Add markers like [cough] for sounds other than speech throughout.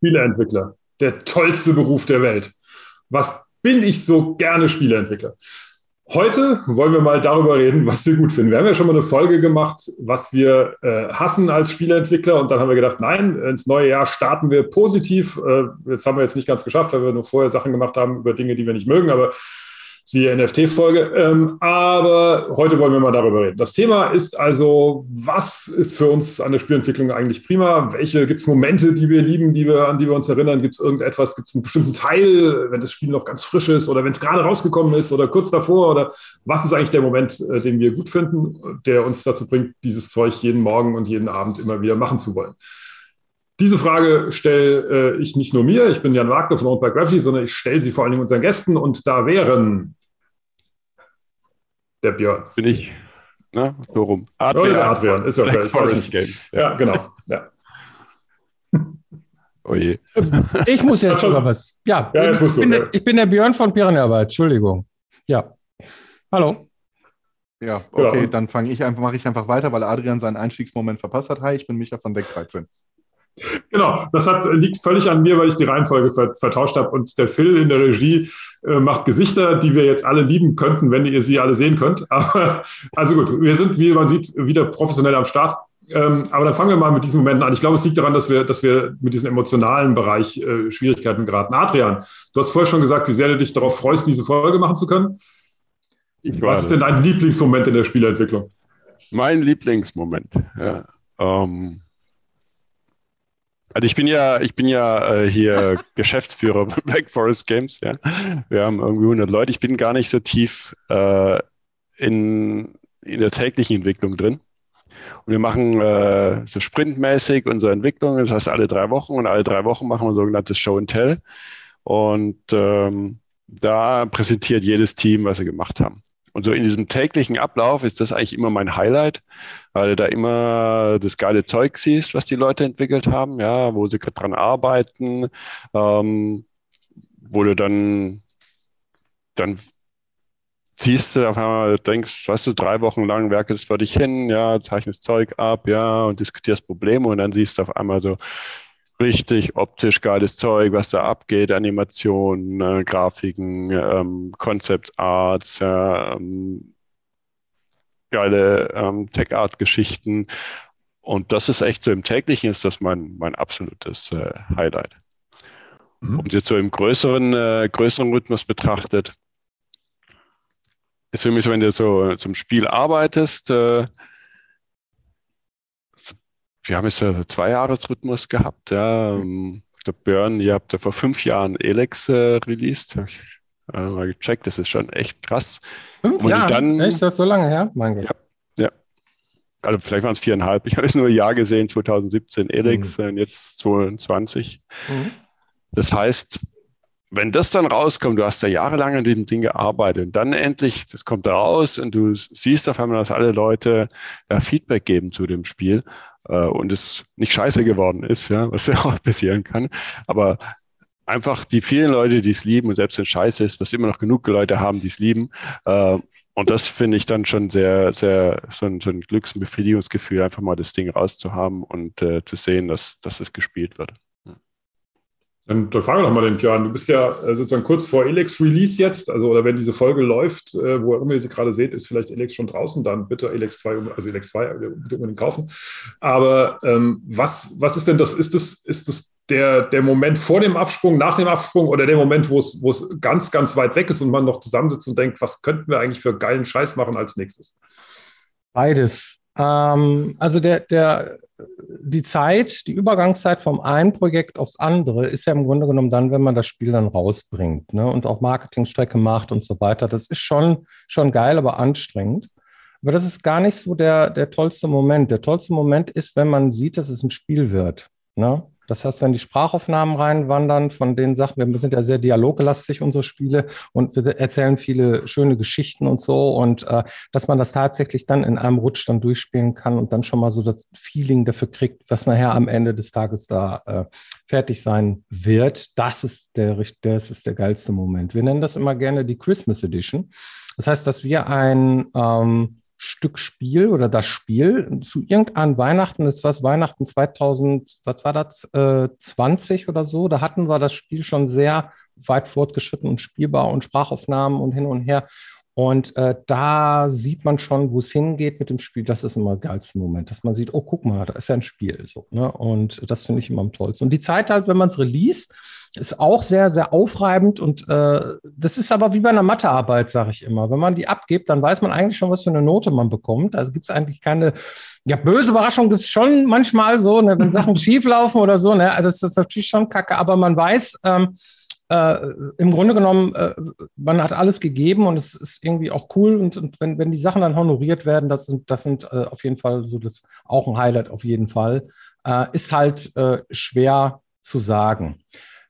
Spieleentwickler, der tollste Beruf der Welt. Was bin ich so gerne Spieleentwickler? Heute wollen wir mal darüber reden, was wir gut finden. Wir haben ja schon mal eine Folge gemacht, was wir äh, hassen als Spieleentwickler. Und dann haben wir gedacht, nein, ins neue Jahr starten wir positiv. Äh, jetzt haben wir jetzt nicht ganz geschafft, weil wir nur vorher Sachen gemacht haben über Dinge, die wir nicht mögen. Aber siehe NFT-Folge. Ähm, aber heute wollen wir mal darüber reden. Das Thema ist also, was ist für uns an der Spielentwicklung eigentlich prima? Welche gibt es Momente, die wir lieben, die wir, an die wir uns erinnern? Gibt es irgendetwas, gibt es einen bestimmten Teil, wenn das Spiel noch ganz frisch ist oder wenn es gerade rausgekommen ist oder kurz davor? Oder was ist eigentlich der Moment, äh, den wir gut finden, der uns dazu bringt, dieses Zeug jeden Morgen und jeden Abend immer wieder machen zu wollen? Diese Frage stelle äh, ich nicht nur mir, ich bin Jan Wagner von Owned by Gravity, sondern ich stelle sie vor allen Dingen unseren Gästen und da wären der Björn. Bin ich. Ne? So rum. Adrian. Oder der Adrian, ist okay, ich weiß nicht. Game. Ja, genau. Ja. Oh je. [laughs] Ich muss jetzt sogar was. Ja, ja ich, bin der, ich bin der Björn von Piranha Entschuldigung. Ja. Hallo. Ja, okay, genau. dann fange ich einfach, mache ich einfach weiter, weil Adrian seinen Einstiegsmoment verpasst hat. Hi, ich bin Micha von Deck 13. Genau, das hat, liegt völlig an mir, weil ich die Reihenfolge ver, vertauscht habe. Und der Phil in der Regie äh, macht Gesichter, die wir jetzt alle lieben könnten, wenn ihr sie alle sehen könnt. [laughs] Aber, also gut, wir sind, wie man sieht, wieder professionell am Start. Ähm, aber dann fangen wir mal mit diesen Momenten an. Ich glaube, es liegt daran, dass wir, dass wir mit diesem emotionalen Bereich äh, Schwierigkeiten geraten. Adrian, du hast vorher schon gesagt, wie sehr du dich darauf freust, diese Folge machen zu können. Was ist denn dein Lieblingsmoment in der Spielentwicklung? Mein Lieblingsmoment, ja. Ähm also ich bin ja, ich bin ja äh, hier [laughs] Geschäftsführer bei Black Forest Games, ja. Wir haben irgendwie 100 Leute. Ich bin gar nicht so tief äh, in, in der täglichen Entwicklung drin. Und wir machen äh, so sprintmäßig unsere Entwicklung, das heißt alle drei Wochen und alle drei Wochen machen wir sogenanntes Show and Tell. Und ähm, da präsentiert jedes Team, was sie gemacht haben. Und so in diesem täglichen Ablauf ist das eigentlich immer mein Highlight, weil du da immer das geile Zeug siehst, was die Leute entwickelt haben, ja, wo sie gerade dran arbeiten, ähm, wo du dann, dann siehst du auf einmal, denkst, weißt du, drei Wochen lang werkelst vor dich hin, ja, zeichnest Zeug ab, ja, und diskutierst Probleme und dann siehst du auf einmal so, richtig optisch geiles Zeug, was da abgeht, Animationen, äh, Grafiken, ähm, Concept Arts, ähm, geile ähm, Tech-Art-Geschichten. Und das ist echt so im täglichen ist das mein, mein absolutes äh, Highlight. Mhm. Und jetzt so im größeren, äh, größeren Rhythmus betrachtet, ist für mich, wenn du so zum Spiel arbeitest, äh, wir haben jetzt ja zwei Jahresrhythmus gehabt. Ja. Ähm, ich glaube, Björn, ihr habt ja vor fünf Jahren Elex äh, released. Habe ich äh, mal gecheckt. Das ist schon echt krass. Fünf Jahre? Dann, echt? Das ist so lange her? Mein Gott. Ja, ja. Also vielleicht waren es viereinhalb. Ich habe es nur ein Jahr gesehen, 2017 Elex mhm. und jetzt 2020. Mhm. Das heißt, wenn das dann rauskommt, du hast da jahrelang an dem Ding gearbeitet und dann endlich, das kommt da raus und du siehst auf einmal, dass alle Leute da Feedback geben zu dem Spiel und es nicht scheiße geworden ist, ja, was ja [laughs] auch passieren kann. Aber einfach die vielen Leute, die es lieben und selbst wenn es scheiße ist, was immer noch genug Leute haben, die es lieben. Äh, und das finde ich dann schon sehr, sehr so ein, so ein Glücks- und Befriedigungsgefühl, einfach mal das Ding rauszuhaben und äh, zu sehen, dass, dass es gespielt wird. Dann, dann wir doch mal den Björn. Du bist ja äh, sozusagen kurz vor Elex Release jetzt, also oder wenn diese Folge läuft, äh, wo immer ihr sie gerade seht, ist vielleicht Elex schon draußen, dann bitte Elex 2, also Elex 2 bitte unbedingt kaufen. Aber ähm, was, was ist denn das? Ist das, ist das der, der Moment vor dem Absprung, nach dem Absprung oder der Moment, wo es ganz, ganz weit weg ist und man noch zusammensitzt und denkt, was könnten wir eigentlich für geilen Scheiß machen als nächstes? Beides. Ähm, also der, der die Zeit, die Übergangszeit vom einen Projekt aufs andere ist ja im Grunde genommen dann, wenn man das Spiel dann rausbringt ne? und auch Marketingstrecke macht und so weiter. Das ist schon, schon geil, aber anstrengend. Aber das ist gar nicht so der, der tollste Moment. Der tollste Moment ist, wenn man sieht, dass es ein Spiel wird. Ne? Das heißt, wenn die Sprachaufnahmen reinwandern von den Sachen, wir sind ja sehr dialoglastig, unsere Spiele, und wir erzählen viele schöne Geschichten und so, und äh, dass man das tatsächlich dann in einem Rutsch dann durchspielen kann und dann schon mal so das Feeling dafür kriegt, was nachher am Ende des Tages da äh, fertig sein wird, das ist der, das ist der geilste Moment. Wir nennen das immer gerne die Christmas Edition. Das heißt, dass wir ein ähm, Stück Spiel oder das Spiel zu irgendeinem Weihnachten, das war Weihnachten 2000, was war das, äh, 20 oder so, da hatten wir das Spiel schon sehr weit fortgeschritten und spielbar und Sprachaufnahmen und hin und her. Und äh, da sieht man schon, wo es hingeht mit dem Spiel. Das ist immer der geilste Moment, dass man sieht, oh, guck mal, da ist ja ein Spiel. So, ne? Und das finde ich immer am tollsten. Und die Zeit halt, wenn man es release, ist auch sehr, sehr aufreibend. Und äh, das ist aber wie bei einer Mathearbeit, sage ich immer. Wenn man die abgibt, dann weiß man eigentlich schon, was für eine Note man bekommt. Also gibt es eigentlich keine, ja, böse Überraschung gibt es schon manchmal so, ne, wenn Sachen [laughs] schieflaufen oder so. Ne? Also das ist natürlich schon kacke, aber man weiß, ähm, äh, im Grunde genommen, äh, man hat alles gegeben und es ist irgendwie auch cool. Und, und wenn, wenn die Sachen dann honoriert werden, das sind, das sind äh, auf jeden Fall so das auch ein Highlight auf jeden Fall. Äh, ist halt äh, schwer zu sagen.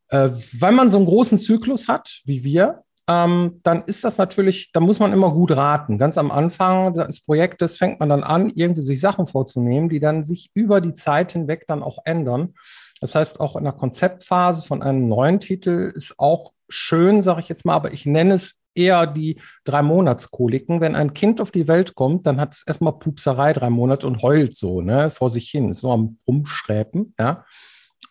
Äh, weil man so einen großen Zyklus hat, wie wir, ähm, dann ist das natürlich, da muss man immer gut raten. Ganz am Anfang des Projektes fängt man dann an, irgendwie sich Sachen vorzunehmen, die dann sich über die Zeit hinweg dann auch ändern. Das heißt, auch in der Konzeptphase von einem neuen Titel ist auch schön, sage ich jetzt mal, aber ich nenne es eher die drei Monatskoliken. Wenn ein Kind auf die Welt kommt, dann hat es erstmal Pupserei drei Monate und heult so, ne, vor sich hin, ist so am Rumschräpen, ja.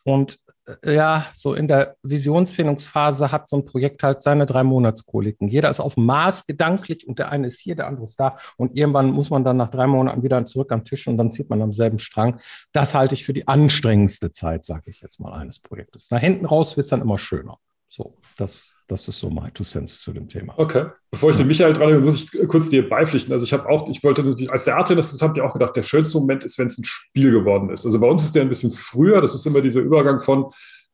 Und ja, so in der Visionsfindungsphase hat so ein Projekt halt seine drei Monatskoliken. Jeder ist auf dem Mars gedanklich und der eine ist hier, der andere ist da. Und irgendwann muss man dann nach drei Monaten wieder zurück am Tisch und dann zieht man am selben Strang. Das halte ich für die anstrengendste Zeit, sage ich jetzt mal, eines Projektes. Nach hinten raus wird es dann immer schöner. So, das, das ist so mein Two Cents zu dem Thema. Okay. Bevor ich den Michael dran muss ich kurz dir beipflichten. Also ich habe auch, ich wollte, als der Artist, das habt ihr auch gedacht, der schönste Moment ist, wenn es ein Spiel geworden ist. Also bei uns ist der ein bisschen früher. Das ist immer dieser Übergang von,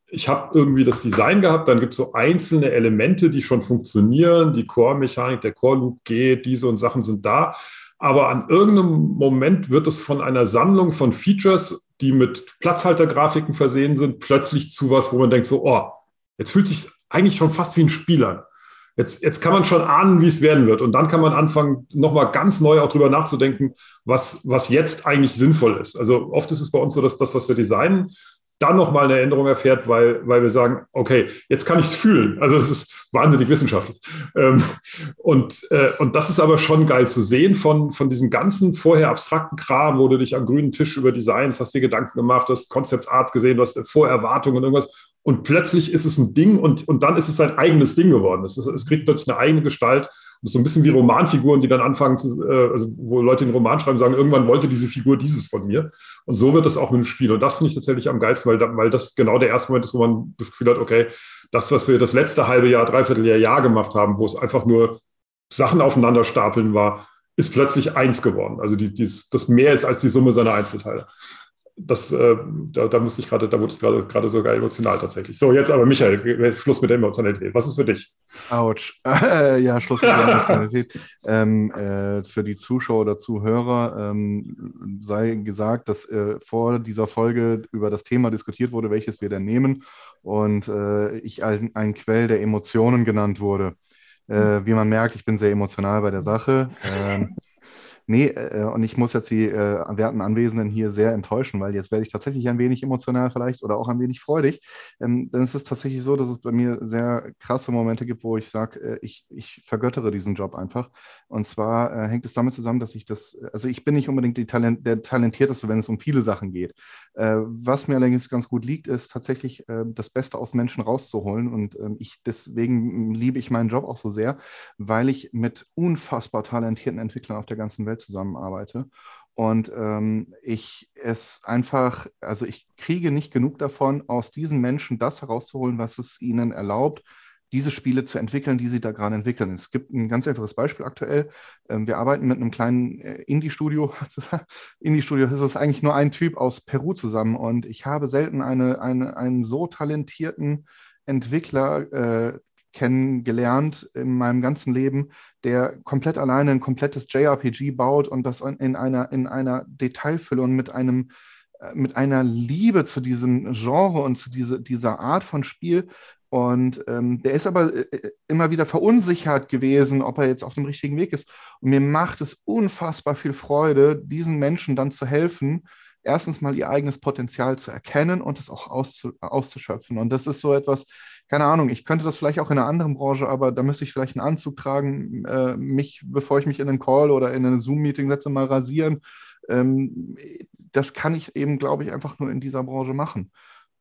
ich habe irgendwie das Design gehabt, dann gibt es so einzelne Elemente, die schon funktionieren. Die Core-Mechanik, der Core-Loop geht, diese und Sachen sind da. Aber an irgendeinem Moment wird es von einer Sammlung von Features, die mit Platzhaltergrafiken versehen sind, plötzlich zu was, wo man denkt so, oh, Jetzt fühlt sich eigentlich schon fast wie ein Spiel an. Jetzt, jetzt kann man schon ahnen, wie es werden wird. Und dann kann man anfangen, nochmal ganz neu auch drüber nachzudenken, was, was jetzt eigentlich sinnvoll ist. Also oft ist es bei uns so, dass das, was wir designen, dann nochmal eine Änderung erfährt, weil, weil wir sagen, okay, jetzt kann ich es fühlen. Also es ist wahnsinnig wissenschaftlich. Ähm, und, äh, und das ist aber schon geil zu sehen von, von diesem ganzen vorher abstrakten Kram, wo du dich am grünen Tisch über Designs, hast dir Gedanken gemacht, hast Concept Art gesehen, du hast Vorerwartungen und irgendwas. Und plötzlich ist es ein Ding und, und dann ist es sein eigenes Ding geworden. Es, ist, es kriegt plötzlich eine eigene Gestalt das ist so ein bisschen wie Romanfiguren, die dann anfangen zu, äh, also wo Leute den Roman schreiben, sagen, irgendwann wollte diese Figur dieses von mir. Und so wird das auch mit dem Spiel. Und das finde ich tatsächlich am geilsten, weil, weil das genau der erste Moment ist, wo man das Gefühl hat, okay, das, was wir das letzte halbe Jahr, dreiviertel Jahr, Jahr gemacht haben, wo es einfach nur Sachen aufeinander stapeln war, ist plötzlich eins geworden. Also die, die, das mehr ist als die Summe seiner Einzelteile das, äh, da, da musste ich gerade, da wurde ich gerade gerade sogar emotional tatsächlich. So, jetzt aber Michael, Schluss mit der Emotionalität. Was ist für dich? Autsch. Äh, [laughs] ja, Schluss mit der Emotionalität. ähm, äh, für die Zuschauer oder Zuhörer ähm, sei gesagt, dass äh, vor dieser Folge über das Thema diskutiert wurde, welches wir denn nehmen und äh, ich ein, ein Quell der Emotionen genannt wurde. Äh, wie man merkt, ich bin sehr emotional bei der Sache. Ähm, [laughs] Nee, äh, und ich muss jetzt die äh, werten Anwesenden hier sehr enttäuschen, weil jetzt werde ich tatsächlich ein wenig emotional vielleicht oder auch ein wenig freudig. Ähm, denn es ist tatsächlich so, dass es bei mir sehr krasse Momente gibt, wo ich sage, äh, ich, ich vergöttere diesen Job einfach. Und zwar äh, hängt es damit zusammen, dass ich das, also ich bin nicht unbedingt Talent, der Talentierteste, wenn es um viele Sachen geht. Äh, was mir allerdings ganz gut liegt, ist tatsächlich äh, das Beste aus Menschen rauszuholen. Und ähm, ich deswegen liebe ich meinen Job auch so sehr, weil ich mit unfassbar talentierten Entwicklern auf der ganzen Welt Welt zusammenarbeite. Und ähm, ich es einfach, also ich kriege nicht genug davon, aus diesen Menschen das herauszuholen, was es ihnen erlaubt, diese Spiele zu entwickeln, die sie da gerade entwickeln. Es gibt ein ganz einfaches Beispiel aktuell. Ähm, wir arbeiten mit einem kleinen äh, Indie-Studio. [laughs] Indie-Studio ist es eigentlich nur ein Typ aus Peru zusammen und ich habe selten eine, eine, einen so talentierten Entwickler äh, kennengelernt in meinem ganzen Leben, der komplett alleine ein komplettes JRPG baut und das in einer, in einer Detailfülle und mit einem äh, mit einer Liebe zu diesem Genre und zu diese, dieser Art von Spiel. Und ähm, der ist aber äh, äh, immer wieder verunsichert gewesen, ob er jetzt auf dem richtigen Weg ist. Und mir macht es unfassbar viel Freude, diesen Menschen dann zu helfen, erstens mal ihr eigenes Potenzial zu erkennen und es auch auszu auszuschöpfen. Und das ist so etwas, keine Ahnung, ich könnte das vielleicht auch in einer anderen Branche, aber da müsste ich vielleicht einen Anzug tragen, äh, mich, bevor ich mich in einen Call oder in ein Zoom-Meeting setze, mal rasieren. Ähm, das kann ich eben, glaube ich, einfach nur in dieser Branche machen.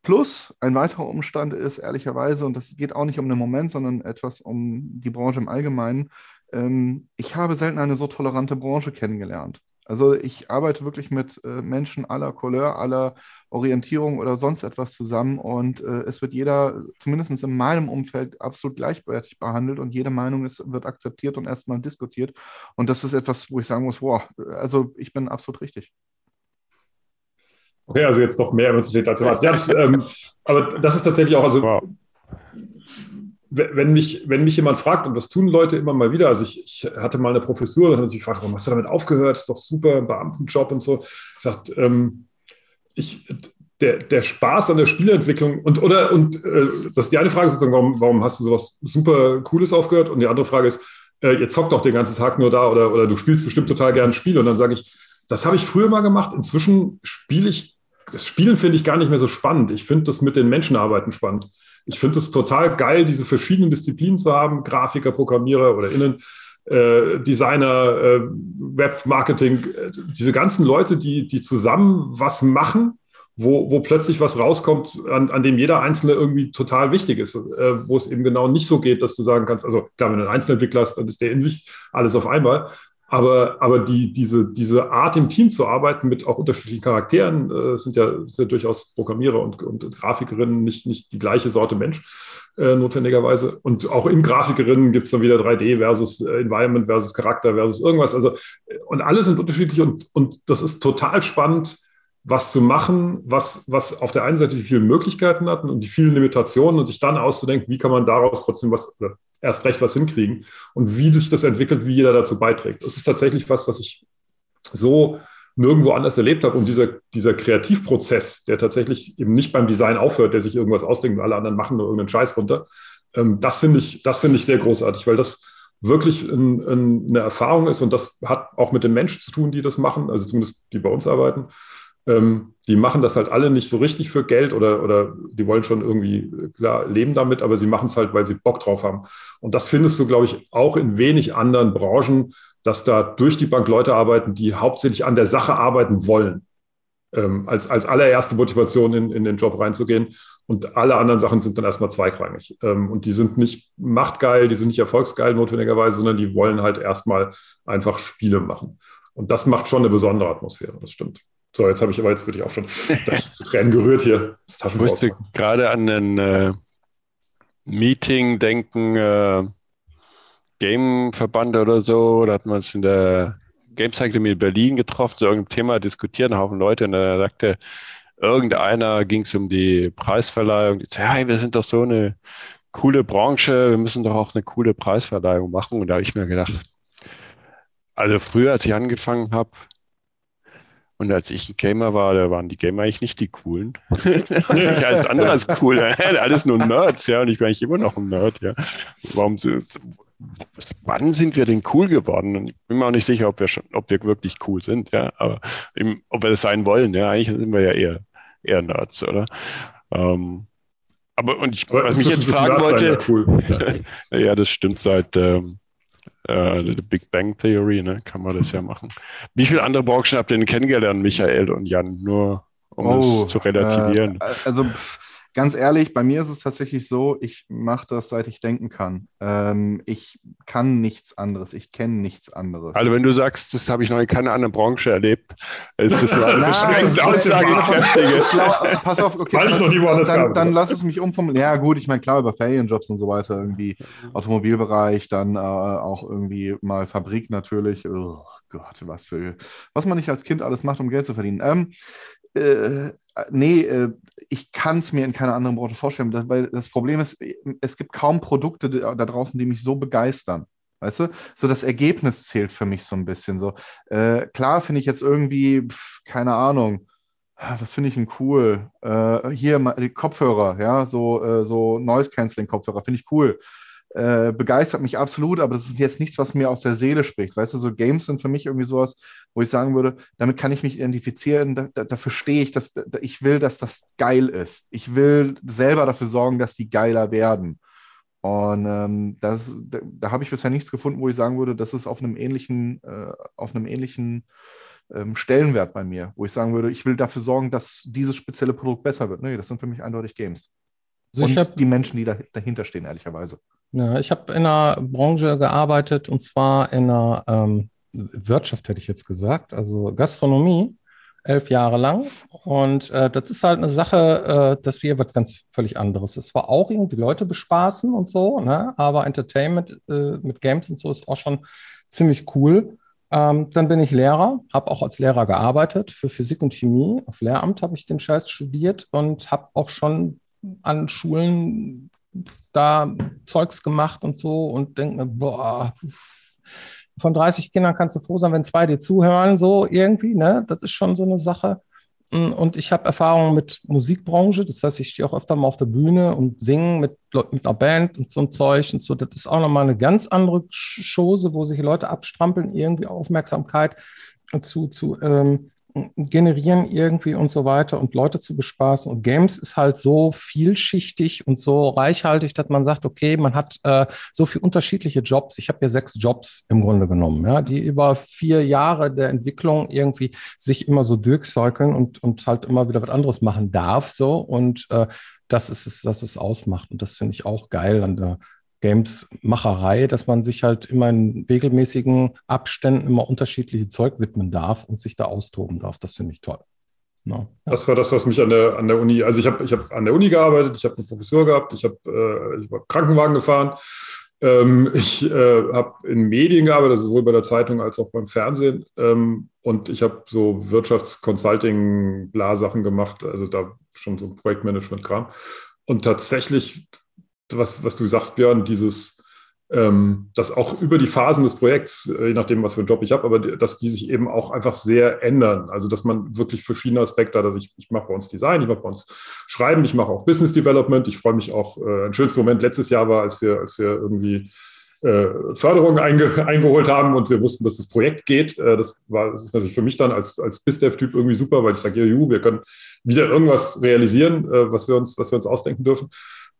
Plus, ein weiterer Umstand ist ehrlicherweise, und das geht auch nicht um den Moment, sondern etwas um die Branche im Allgemeinen, ähm, ich habe selten eine so tolerante Branche kennengelernt. Also ich arbeite wirklich mit äh, Menschen aller Couleur, aller Orientierung oder sonst etwas zusammen und äh, es wird jeder, zumindest in meinem Umfeld, absolut gleichwertig behandelt und jede Meinung ist, wird akzeptiert und erstmal diskutiert. Und das ist etwas, wo ich sagen muss, wow, also ich bin absolut richtig. Okay, also jetzt noch mehr Emotionalität als erwartet. Ja, das, ähm, aber das ist tatsächlich auch, also wow wenn mich, wenn mich jemand fragt, und das tun Leute immer mal wieder, also ich, ich hatte mal eine Professur, dann haben sie mich gefragt, warum hast du damit aufgehört? Ist doch super, Beamtenjob und so. Ich sagte, ähm, ich, der, der Spaß an der Spielentwicklung und oder und äh, das ist die eine Frage sozusagen, warum, warum hast du sowas super Cooles aufgehört? Und die andere Frage ist, äh, ihr zockt doch den ganzen Tag nur da oder, oder du spielst bestimmt total gerne Spiele. Und dann sage ich, das habe ich früher mal gemacht. Inzwischen spiele ich, das Spielen finde ich gar nicht mehr so spannend. Ich finde das mit den Menschen arbeiten spannend. Ich finde es total geil, diese verschiedenen Disziplinen zu haben, Grafiker, Programmierer oder Innen. Äh, Designer, äh, Webmarketing, äh, diese ganzen Leute, die, die zusammen was machen, wo, wo plötzlich was rauskommt, an, an dem jeder Einzelne irgendwie total wichtig ist, wo es eben genau nicht so geht, dass du sagen kannst, also klar, wenn du einen Einzelentwickler hast, dann ist der in sich alles auf einmal, aber, aber die, diese, diese Art im Team zu arbeiten mit auch unterschiedlichen Charakteren, äh, sind, ja, sind ja durchaus Programmierer und, und Grafikerinnen nicht, nicht die gleiche Sorte Mensch äh, notwendigerweise. Und auch in Grafikerinnen gibt es dann wieder 3D versus äh, Environment versus Charakter versus irgendwas. Also, und alle sind unterschiedlich und, und das ist total spannend, was zu machen, was, was auf der einen Seite die vielen Möglichkeiten hat und die vielen Limitationen und sich dann auszudenken, wie kann man daraus trotzdem was, erst recht was hinkriegen und wie sich das entwickelt, wie jeder dazu beiträgt. Das ist tatsächlich was, was ich so nirgendwo anders erlebt habe. Und dieser, dieser Kreativprozess, der tatsächlich eben nicht beim Design aufhört, der sich irgendwas ausdenkt und alle anderen machen nur irgendeinen Scheiß runter, ähm, das finde ich, das finde ich sehr großartig, weil das wirklich ein, ein, eine Erfahrung ist und das hat auch mit den Menschen zu tun, die das machen, also zumindest die bei uns arbeiten. Ähm, die machen das halt alle nicht so richtig für Geld oder, oder die wollen schon irgendwie, klar, leben damit, aber sie machen es halt, weil sie Bock drauf haben. Und das findest du, glaube ich, auch in wenig anderen Branchen, dass da durch die Bank Leute arbeiten, die hauptsächlich an der Sache arbeiten wollen. Ähm, als, als allererste Motivation in, in den Job reinzugehen. Und alle anderen Sachen sind dann erstmal zweigrangig. Ähm, und die sind nicht machtgeil, die sind nicht erfolgsgeil notwendigerweise, sondern die wollen halt erstmal einfach Spiele machen. Und das macht schon eine besondere Atmosphäre, das stimmt. So, jetzt habe ich aber jetzt würde ich auch schon [laughs] zu Tränen gerührt hier. Ich musste gerade an ein äh, Meeting denken, äh, Game-Verband oder so. Da hatten wir uns in der Games Academy in Berlin getroffen, zu irgendeinem Thema diskutieren, ein Haufen Leute. Und da sagte irgendeiner, ging es um die Preisverleihung, die sagte, hey, wir sind doch so eine coole Branche, wir müssen doch auch eine coole Preisverleihung machen. Und da habe ich mir gedacht, also früher, als ich angefangen habe, und als ich ein Gamer war, da waren die Gamer eigentlich nicht die coolen. [laughs] alles andere als cool. Alles nur Nerds, ja. Und ich bin eigentlich immer noch ein Nerd, ja. Warum wann sind wir denn cool geworden? Und ich bin mir auch nicht sicher, ob wir schon, ob wir wirklich cool sind, ja. Aber eben, ob wir das sein wollen, ja. Eigentlich sind wir ja eher, eher Nerds, oder? Ähm, aber und ich, was mich jetzt fragen wollte, cool. [laughs] ja, das stimmt seit ähm, äh, Big Bang Theory, ne, kann man das ja [laughs] machen. Wie viele andere Branchen habt ihr denn kennengelernt, Michael und Jan? Nur um oh, es zu relativieren. Äh, also pff, ganz ehrlich, bei mir ist es tatsächlich so, ich mache das, seit ich denken kann. Ähm, ich kann nichts anderes, ich kenne nichts anderes. Also wenn du sagst, das habe ich noch in keiner anderen Branche erlebt, ist das [laughs] eine, Nein, ist eine aussagekräftige. Pass auf, okay, Weil ich noch nie woanders dann, dann, dann lass es mich umformulieren. Ja gut, ich meine, klar, über Ferienjobs und so weiter, irgendwie Automobilbereich, dann äh, auch irgendwie mal Fabrik natürlich. Oh Gott, was für, was man nicht als Kind alles macht, um Geld zu verdienen. Ähm, äh, nee, äh, ich kann es mir in keiner anderen Branche vorstellen, das, weil das Problem ist, es gibt kaum Produkte da draußen, die mich so begeistern. Weißt du? So das Ergebnis zählt für mich so ein bisschen. So, äh, klar finde ich jetzt irgendwie, pf, keine Ahnung, ah, was finde ich denn cool? Äh, hier die Kopfhörer, ja, so, äh, so Noise-Canceling-Kopfhörer, finde ich cool. Äh, begeistert mich absolut, aber das ist jetzt nichts, was mir aus der Seele spricht. Weißt du, so Games sind für mich irgendwie sowas, wo ich sagen würde, damit kann ich mich identifizieren, da, da, dafür stehe ich, dass, da, ich will, dass das geil ist. Ich will selber dafür sorgen, dass die geiler werden. Und ähm, das, da, da habe ich bisher nichts gefunden, wo ich sagen würde, das ist auf einem ähnlichen, äh, auf einem ähnlichen ähm, Stellenwert bei mir, wo ich sagen würde, ich will dafür sorgen, dass dieses spezielle Produkt besser wird. Nee, das sind für mich eindeutig Games. Also und hab, die Menschen, die da, dahinter stehen, ehrlicherweise. Ja, ich habe in einer Branche gearbeitet und zwar in einer ähm, Wirtschaft, hätte ich jetzt gesagt, also Gastronomie, elf Jahre lang. Und äh, das ist halt eine Sache, äh, das hier wird ganz völlig anderes. Es war auch irgendwie Leute bespaßen und so, ne? aber Entertainment äh, mit Games und so ist auch schon ziemlich cool. Ähm, dann bin ich Lehrer, habe auch als Lehrer gearbeitet für Physik und Chemie. Auf Lehramt habe ich den Scheiß studiert und habe auch schon an Schulen da Zeugs gemacht und so und denke mir, boah, von 30 Kindern kannst du froh sein, wenn zwei dir zuhören, so irgendwie, ne? Das ist schon so eine Sache. Mm, und ich habe Erfahrung mit Musikbranche, das heißt, ich stehe auch öfter mal auf der Bühne und singe mit, mit einer Band und so ein Zeug und so. Das ist auch nochmal eine ganz andere Chose, wo sich Leute abstrampeln, irgendwie Aufmerksamkeit zu, zu ähm, generieren irgendwie und so weiter und Leute zu bespaßen. Und Games ist halt so vielschichtig und so reichhaltig, dass man sagt, okay, man hat äh, so viele unterschiedliche Jobs. Ich habe ja sechs Jobs im Grunde genommen, ja, die über vier Jahre der Entwicklung irgendwie sich immer so durchsäukeln und, und halt immer wieder was anderes machen darf. So und äh, das ist es, was es ausmacht. Und das finde ich auch geil an der Games-Macherei, dass man sich halt immer in regelmäßigen Abständen immer unterschiedliche Zeug widmen darf und sich da austoben darf. Das finde ich toll. No. Das war das, was mich an der, an der Uni, also ich habe ich hab an der Uni gearbeitet, ich habe eine Professur gehabt, ich habe äh, war Krankenwagen gefahren, ähm, [laughs] ich äh, habe in Medien gearbeitet, sowohl bei der Zeitung als auch beim Fernsehen ähm, und ich habe so Wirtschaftsconsulting-Bla-Sachen gemacht, also da schon so Projektmanagement-Kram. Und tatsächlich was, was du sagst, Björn, dieses, ähm, dass auch über die Phasen des Projekts, äh, je nachdem, was für einen Job ich habe, aber dass die sich eben auch einfach sehr ändern. Also, dass man wirklich verschiedene Aspekte hat. Also, ich, ich mache bei uns Design, ich mache bei uns Schreiben, ich mache auch Business Development. Ich freue mich auch, äh, ein schönster Moment letztes Jahr war, als wir, als wir irgendwie äh, Förderung einge, eingeholt haben und wir wussten, dass das Projekt geht. Äh, das war das ist natürlich für mich dann als, als BizDev-Typ irgendwie super, weil ich sage, juhu, wir können wieder irgendwas realisieren, äh, was, wir uns, was wir uns ausdenken dürfen.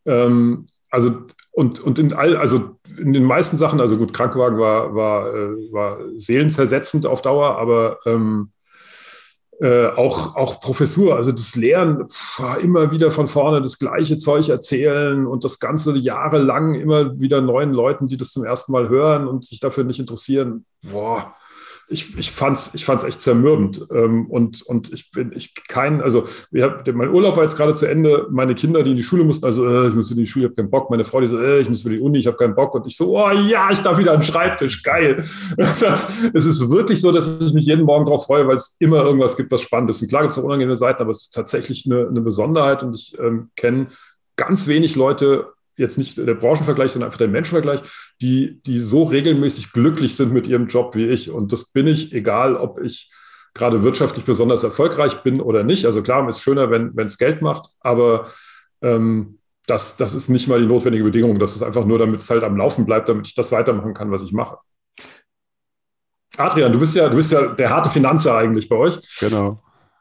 Ähm, also und, und in all, also in den meisten Sachen, also gut, Krankenwagen war, war, äh, war seelenzersetzend auf Dauer, aber ähm, äh, auch, auch Professur, also das Lehren, pff, immer wieder von vorne das gleiche Zeug erzählen und das Ganze jahrelang immer wieder neuen Leuten, die das zum ersten Mal hören und sich dafür nicht interessieren, boah, ich, ich fand es ich fand's echt zermürbend. Ähm, und, und ich bin ich kein, also hab, mein Urlaub war jetzt gerade zu Ende, meine Kinder, die in die Schule mussten, also äh, ich muss in die Schule, ich habe keinen Bock. Meine Frau, die so, äh, ich muss für die Uni, ich habe keinen Bock. Und ich so, oh ja, ich darf wieder den Schreibtisch, geil. [laughs] Das es ist wirklich so, dass ich mich jeden Morgen darauf freue, weil es immer irgendwas gibt, was spannend ist. Und klar gibt es auch unangenehme Seiten, aber es ist tatsächlich eine, eine Besonderheit und ich ähm, kenne ganz wenig Leute jetzt nicht der Branchenvergleich, sondern einfach der Menschenvergleich, die, die so regelmäßig glücklich sind mit ihrem Job wie ich. Und das bin ich, egal ob ich gerade wirtschaftlich besonders erfolgreich bin oder nicht. Also klar, es ist schöner, wenn es Geld macht, aber ähm, das, das ist nicht mal die notwendige Bedingung. Das ist einfach nur, damit es halt am Laufen bleibt, damit ich das weitermachen kann, was ich mache. Adrian, du bist ja, du bist ja der harte Finanzer eigentlich bei euch. Genau.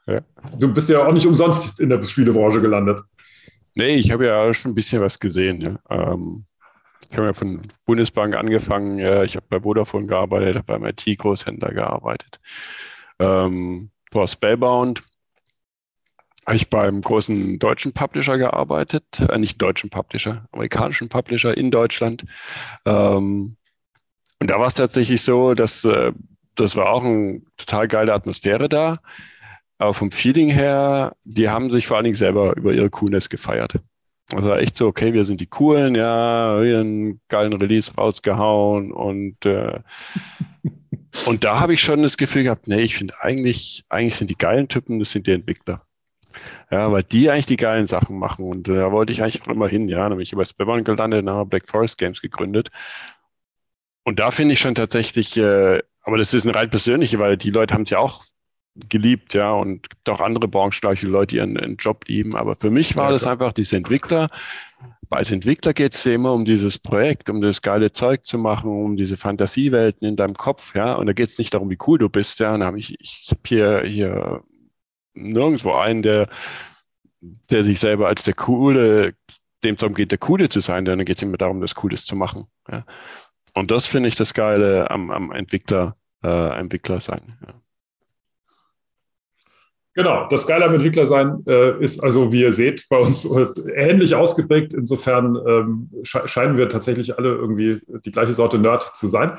Ja. Du bist ja auch nicht umsonst in der Spielebranche gelandet. Nee, ich habe ja schon ein bisschen was gesehen. Ja. Ähm, ich habe ja von Bundesbank angefangen. Ja, ich habe bei Vodafone gearbeitet, habe beim IT-Großhändler gearbeitet. Ähm, war Spellbound. Habe ich beim großen deutschen Publisher gearbeitet, äh, nicht deutschen Publisher, amerikanischen Publisher in Deutschland. Ähm, und da war es tatsächlich so, dass äh, das war auch eine total geile Atmosphäre da. Aber vom Feeling her, die haben sich vor allen Dingen selber über ihre Coolness gefeiert. Also echt so, okay, wir sind die Coolen, ja, einen geilen Release rausgehauen und äh, und da habe ich schon das Gefühl gehabt, nee, ich finde eigentlich, eigentlich sind die geilen Typen, das sind die Entwickler. Ja, weil die eigentlich die geilen Sachen machen und äh, da wollte ich eigentlich auch immer hin, ja, dann bin ich über Spellbound gelandet, dann habe Black Forest Games gegründet und da finde ich schon tatsächlich, äh, aber das ist eine rein persönliche, weil die Leute haben es ja auch geliebt, ja, und gibt auch andere branchengleiche Leute, die ihren, ihren, Job lieben. Aber für mich war ja, das einfach diese Entwickler, als Entwickler geht es immer um dieses Projekt, um das geile Zeug zu machen, um diese Fantasiewelten in deinem Kopf, ja. Und da geht es nicht darum, wie cool du bist, ja. Und habe ich, ich habe hier, hier nirgendwo einen, der, der sich selber als der coole, dem es darum geht, der Coole zu sein, denn dann geht es immer darum, das Cooles zu machen. Ja. Und das finde ich das Geile am, am Entwickler, äh, Entwickler sein. Ja. Genau, das Geile am Entwickler sein äh, ist also, wie ihr seht, bei uns ähnlich ausgeprägt. Insofern ähm, scheinen wir tatsächlich alle irgendwie die gleiche Sorte Nerd zu sein.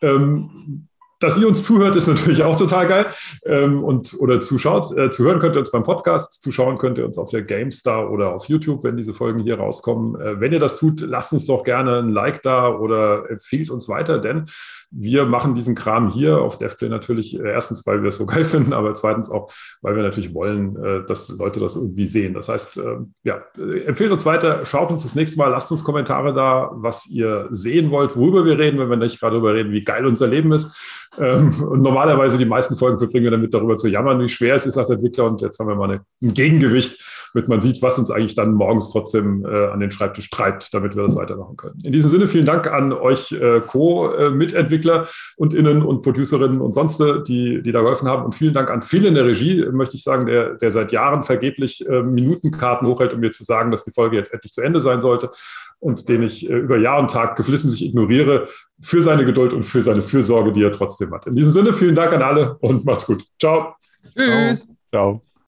Ähm, dass ihr uns zuhört, ist natürlich auch total geil. Ähm, und, oder zuschaut. Äh, zuhören könnt ihr uns beim Podcast, zuschauen könnt ihr uns auf der GameStar oder auf YouTube, wenn diese Folgen hier rauskommen. Äh, wenn ihr das tut, lasst uns doch gerne ein Like da oder empfiehlt uns weiter, denn wir machen diesen Kram hier auf DevPlay natürlich äh, erstens, weil wir es so [laughs] geil finden, aber zweitens auch, weil wir natürlich wollen, äh, dass Leute das irgendwie sehen. Das heißt, äh, ja, empfehlt uns weiter, schaut uns das nächste Mal, lasst uns Kommentare da, was ihr sehen wollt, worüber wir reden, wenn wir nicht gerade darüber reden, wie geil unser Leben ist. Ähm, und normalerweise die meisten Folgen verbringen wir damit, darüber zu jammern, wie schwer es ist als Entwickler. Und jetzt haben wir mal ein Gegengewicht, damit man sieht, was uns eigentlich dann morgens trotzdem an den Schreibtisch treibt, damit wir das weitermachen können. In diesem Sinne, vielen Dank an euch Co-Mitentwickler Entwickler und Innen und Producerinnen und sonst, die, die da geholfen haben. Und vielen Dank an Phil in der Regie, möchte ich sagen, der, der seit Jahren vergeblich äh, Minutenkarten hochhält, um mir zu sagen, dass die Folge jetzt endlich zu Ende sein sollte und den ich äh, über Jahr und Tag geflissentlich ignoriere für seine Geduld und für seine Fürsorge, die er trotzdem hat. In diesem Sinne, vielen Dank an alle und macht's gut. Ciao. Tschüss. Ciao.